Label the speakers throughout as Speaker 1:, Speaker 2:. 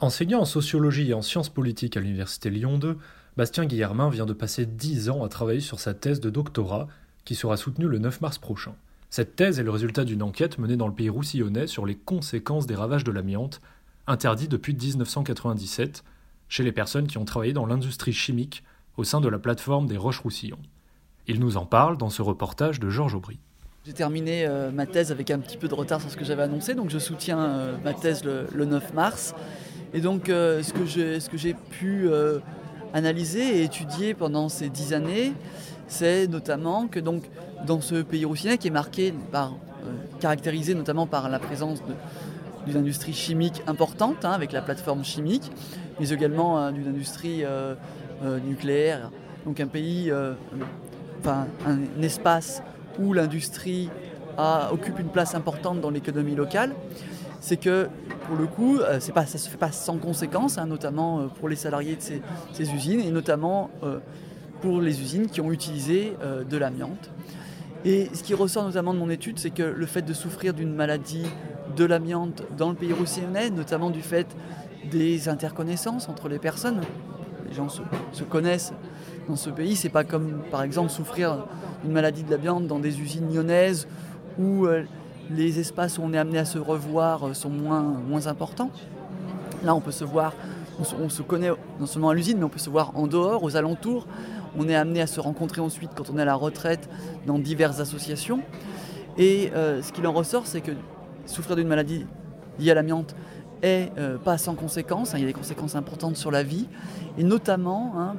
Speaker 1: Enseignant en sociologie et en sciences politiques à l'université Lyon 2, Bastien Guillermin vient de passer 10 ans à travailler sur sa thèse de doctorat qui sera soutenue le 9 mars prochain. Cette thèse est le résultat d'une enquête menée dans le pays roussillonnais sur les conséquences des ravages de l'amiante, interdit depuis 1997, chez les personnes qui ont travaillé dans l'industrie chimique au sein de la plateforme des Roches-Roussillon. Il nous en parle dans ce reportage de Georges Aubry.
Speaker 2: J'ai terminé euh, ma thèse avec un petit peu de retard sur ce que j'avais annoncé, donc je soutiens euh, ma thèse le, le 9 mars. Et donc euh, ce que j'ai pu euh, analyser et étudier pendant ces dix années, c'est notamment que donc dans ce pays roussillonnais qui est marqué par, euh, caractérisé notamment par la présence d'une industrie chimique importante, hein, avec la plateforme chimique, mais également d'une industrie nucléaire. Donc un pays, enfin un, espace où l'industrie occupe une place importante dans l'économie locale, c'est que pour le coup, euh, ça ne se fait pas sans conséquences, hein, notamment euh, pour les salariés de ces, usines et notamment euh, pour les usines qui ont utilisé de l'amiante. Et ce qui ressort notamment de mon étude, c'est que le fait de souffrir d'une maladie de l'amiante dans le pays roussillonnais, notamment du fait des interconnaissances entre les personnes, les gens se, se connaissent dans ce pays, c'est pas comme par exemple souffrir d'une maladie de l'amiante dans des usines lyonnaises où les espaces où on est amené à se revoir euh, sont moins, moins importants. Là, on peut se voir, on se, on se connaît non seulement à l'usine, mais on peut se voir en dehors, aux alentours. On est amené à se rencontrer ensuite quand on est à la retraite dans diverses associations. Et euh, ce qu'il en ressort, c'est que souffrir d'une maladie liée à l'amiante est euh, pas sans conséquences. hein. il y a des conséquences importantes sur la vie, et notamment, hein,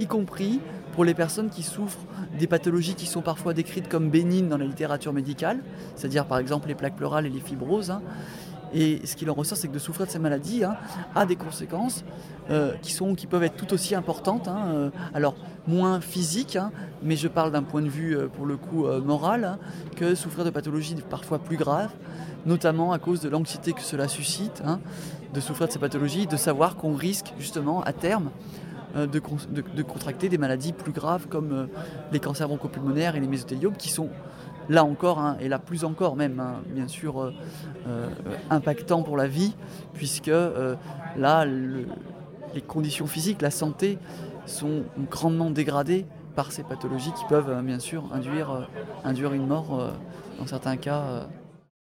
Speaker 2: y compris pour les personnes qui souffrent des pathologies qui sont parfois décrites comme bénignes dans la littérature médicale, c'est-à-dire par exemple les plaques pleurales et les fibroses. hein. Et ce qu'il en ressort, c'est que de souffrir de ces maladies hein, a des conséquences euh, qui, sont, qui peuvent être tout aussi importantes. hein, euh, alors, moins physiques, mais je parle d'un point de vue, euh, pour le coup, moral, que souffrir de pathologies parfois plus graves, notamment à cause de l'anxiété que cela suscite, de souffrir de ces pathologies, de savoir qu'on risque justement à terme de, con- de- contracter des maladies plus graves comme euh, les cancers bronchopulmonaires et les mésothéliomes qui sont là encore, hein, et là plus encore même, hein, bien sûr, euh, euh, impactants pour la vie, puisque euh, là, le- les conditions physiques, la santé sont grandement dégradées par ces pathologies qui peuvent euh, bien sûr induire, euh, une mort, euh, dans certains cas, euh,